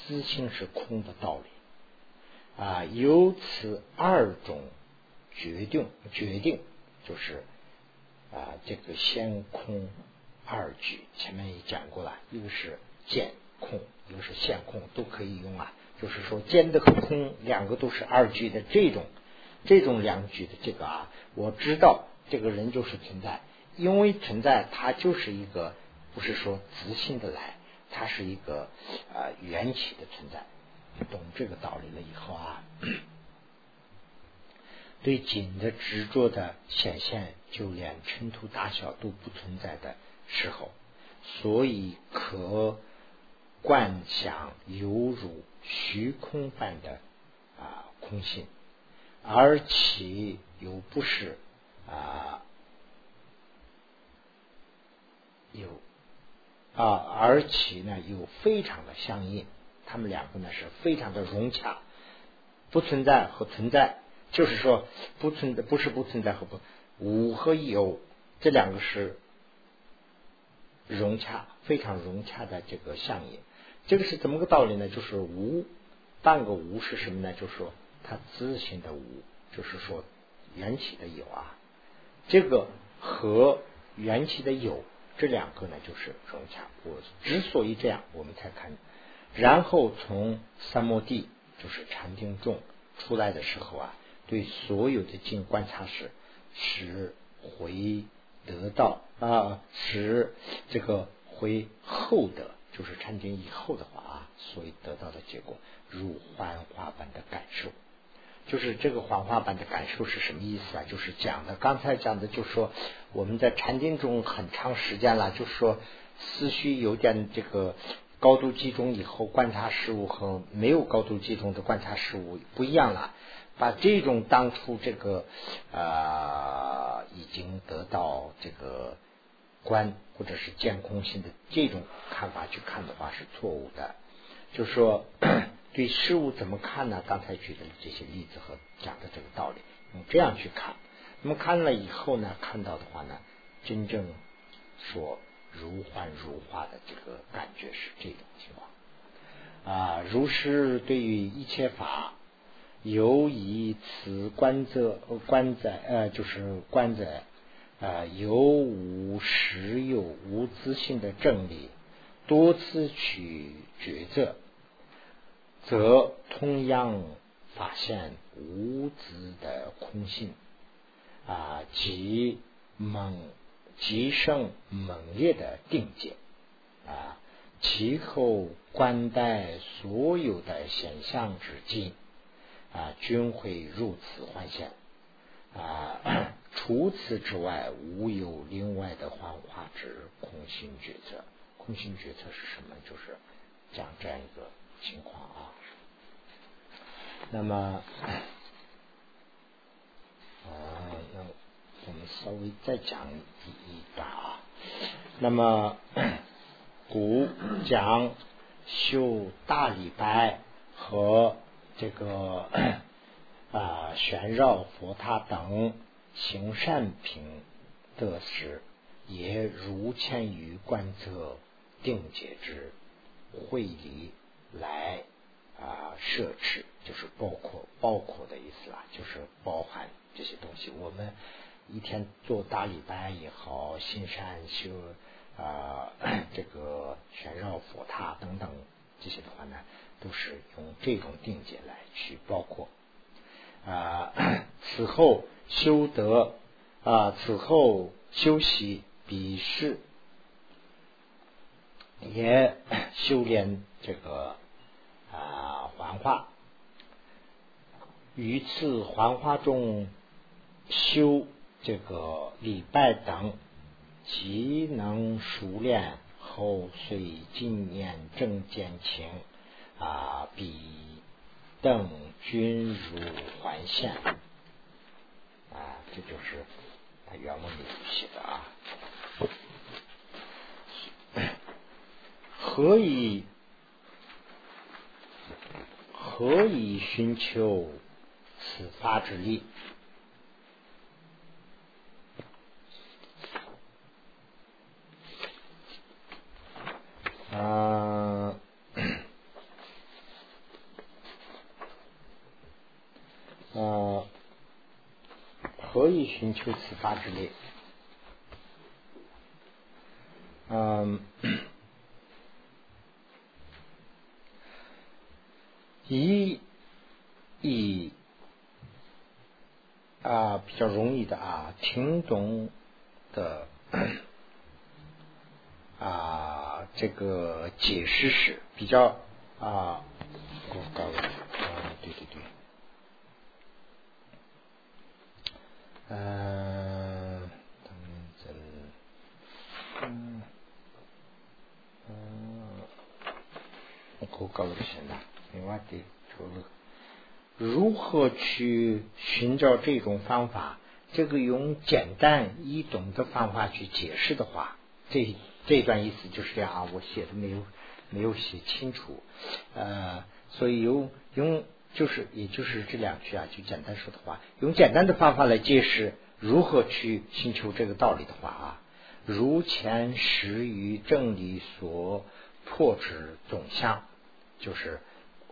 自性是空的道理啊，由此二种决定决定，就是啊这个先空。二句前面也讲过了，一个是见空，一个是现空，都可以用啊。就是说，见的和空两个都是二句的这种，这种两句的这个啊，我知道这个人就是存在，因为存在，它就是一个不是说自信的来，它是一个啊缘起的存在。懂这个道理了以后啊，对景的执着的显现，就连尘土大小都不存在的。时候，所以可观想犹如虚空般的啊空性，而其又不是啊有啊，而其呢又非常的相应，他们两个呢是非常的融洽，不存在和存在，就是说不存在不是不存在和不无和有这两个是。融洽，非常融洽的这个相应，这个是怎么个道理呢？就是无，半个无是什么呢？就是说它自性的无，就是说缘起的有啊。这个和缘起的有这两个呢，就是融洽。我之所以这样，我们才看。然后从三摩地，就是禅定中出来的时候啊，对所有的经观察时，是回。得到啊，使这个会后的，就是禅定以后的话啊，所以得到的结果如幻化般的感受，就是这个幻化般的感受是什么意思啊？就是讲的刚才讲的，就是说我们在禅定中很长时间了，就是说思绪有点这个高度集中以后，观察事物和没有高度集中的观察事物不一样了。把这种当初这个啊已经得到这个观或者是见空性的这种看法去看的话是错误的。就是说对事物怎么看呢？刚才举的这些例子和讲的这个道理，用这样去看。那么看了以后呢，看到的话呢，真正说如幻如化的这个感觉是这种情况啊。如是对于一切法。由以此观则观在呃，就是观在啊，有无实有无自性的正理，多次取抉择，则同样发现无自的空性啊，即猛极盛猛烈的定界啊，其后观待所有的现象之境。啊，均会如此幻现啊！除此之外，无有另外的幻化之空性决策。空性决策是什么？就是讲这样一个情况啊。那么，啊，那我们稍微再讲一一段啊。那么，古讲修大礼拜和。这个啊，旋绕佛塔等行善品得时，也如前于观测定解之会理来啊摄持，就是包括包括的意思啦，就是包含这些东西。我们一天做大礼拜也好，行善修啊 这个旋绕佛塔等等这些的话呢，都是用这种定解来去包括啊。此后修德啊，此后修习比试。也修炼这个啊幻化，于次幻化中修这个礼拜等，即能熟练，后随今年正见情啊，比邓君如还现啊，这就是他原文里写的啊。何以何以寻求此法之力？啊啊！何以寻求此法之力？嗯。一以啊比较容易的啊听懂的啊这个解释是比较啊高的啊对对对，嗯等等嗯嗯够高的现在。另外的，如何去寻找这种方法？这个用简单易懂的方法去解释的话，这这段意思就是这样啊。我写的没有没有写清楚，呃，所以用用就是也就是这两句啊，就简单说的话，用简单的方法来解释如何去寻求这个道理的话啊，如前识于正理所破之总相，就是。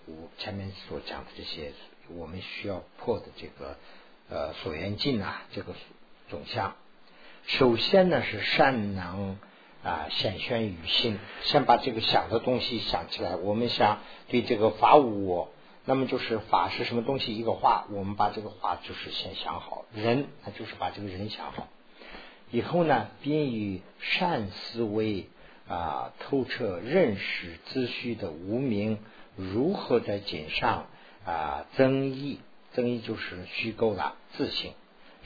我前面所讲的这些，我们需要破的这个呃所缘境啊，这个总相。首先呢是善能啊显宣于心，先把这个想的东西想起来。我们想对这个法无我，那么就是法是什么东西？一个话，我们把这个话就是先想好。人，那就是把这个人想好。以后呢，并以善思维啊透彻认识自序的无名。如何在锦上啊增益？增益就是虚构的自信。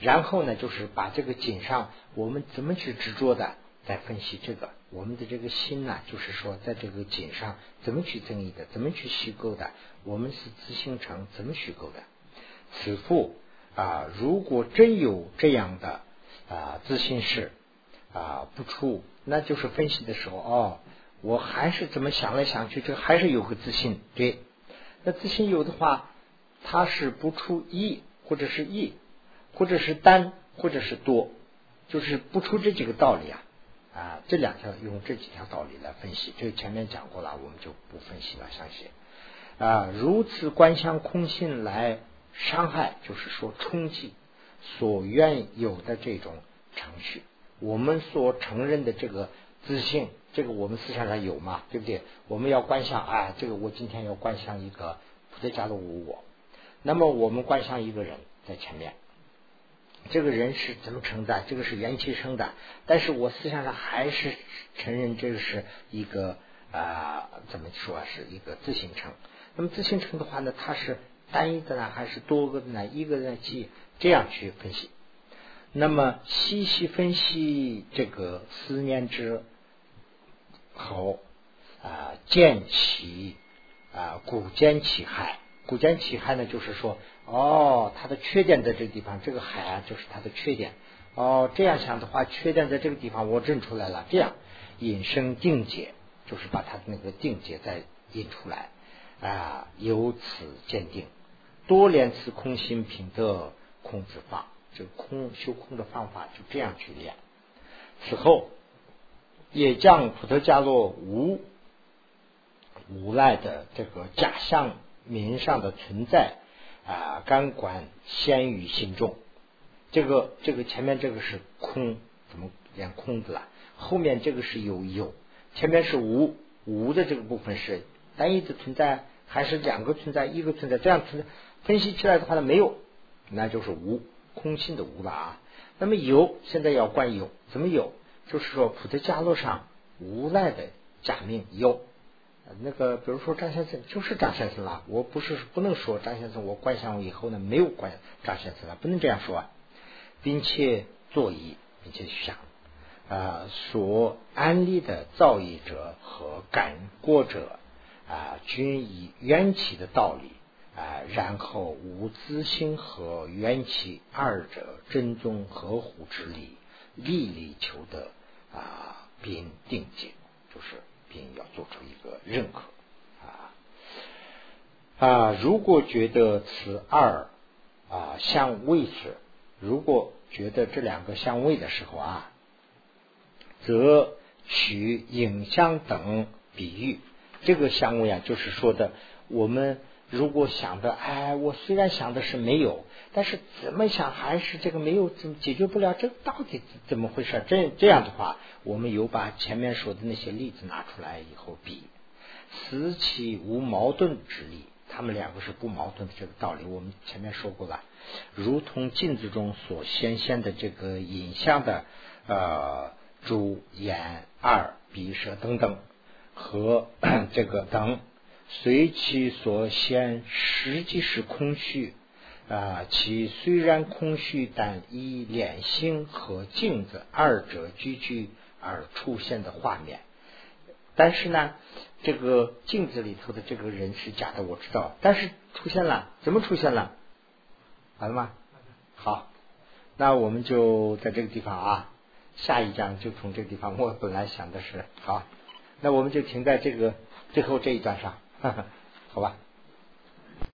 然后呢，就是把这个锦上我们怎么去执着的，来分析这个我们的这个心呢？就是说，在这个锦上怎么去增益的，怎么去虚构的？我们是自信成怎么虚构的？此复啊，如果真有这样的啊自信是啊不出，那就是分析的时候哦。我还是怎么想来想去，这还是有个自信。对，那自信有的话，它是不出一，或者是一，或者是单，或者是多，就是不出这几个道理啊啊，这两条用这几条道理来分析，这前面讲过了，我们就不分析了。相信啊，如此观相空性来伤害，就是说冲击所愿有的这种程序，我们所承认的这个自信。这个我们思想上有嘛，对不对？我们要观想，哎，这个我今天要观想一个普特加的无我。那么我们观想一个人在前面，这个人是怎么成的？这个是元气生的。但是我思想上还是承认这个是一个啊，怎么说是一个自行成。那么自行成的话呢，它是单一的呢，还是多个的呢？一个呢，即这样去分析。那么细细分析这个思念之。好啊，见其啊，古见其害。古见其害呢，就是说，哦，它的缺点在这个地方，这个海啊，就是它的缺点。哦，这样想的话，缺点在这个地方，我认出来了。这样引申定解，就是把它的那个定解再引出来啊，由此鉴定多连词空心品的空子法，这个空修空的方法就这样去练。此后。也将普特加洛无无赖的这个假象名上的存在啊，感官先于心中。这个这个前面这个是空，怎么连空字了？后面这个是有有，前面是无无的这个部分是单一的存在，还是两个存在，一个存在？这样存在分析起来的话呢，没有，那就是无空性的无了啊。那么有现在要观有，怎么有？就是说普特伽罗上无赖的假名有。那个比如说张先生就是张先生了，我不是不能说张先生我观想以后呢没有观张先生了，不能这样说，啊并且作意，并且想。啊，所安利的造诣者和感过者啊，均以缘起的道理啊，然后无自性和缘起二者真宗合乎之理，力力求得啊，并定解，就是并要做出一个认可啊啊，如果觉得此二啊相位置，如果觉得这两个相位的时候啊。则取影像等比喻，这个相位啊，就是说的，我们如果想的，哎，我虽然想的是没有，但是怎么想还是这个没有，怎么解决不了？这到底怎么回事？这这样的话，我们有把前面说的那些例子拿出来以后比，此起无矛盾之理，他们两个是不矛盾的这个道理，我们前面说过了，如同镜子中所显现的这个影像的呃。主眼耳鼻舌等等，和 这个等，随其所现，实际是空虚啊。其虽然空虚，但以脸心和镜子二者俱具而出现的画面。但是呢，这个镜子里头的这个人是假的，我知道。但是出现了，怎么出现了？好了吗？好，那我们就在这个地方啊。下一章就从这个地方，我本来想的是好，那我们就停在这个最后这一段上，哈 哈好吧。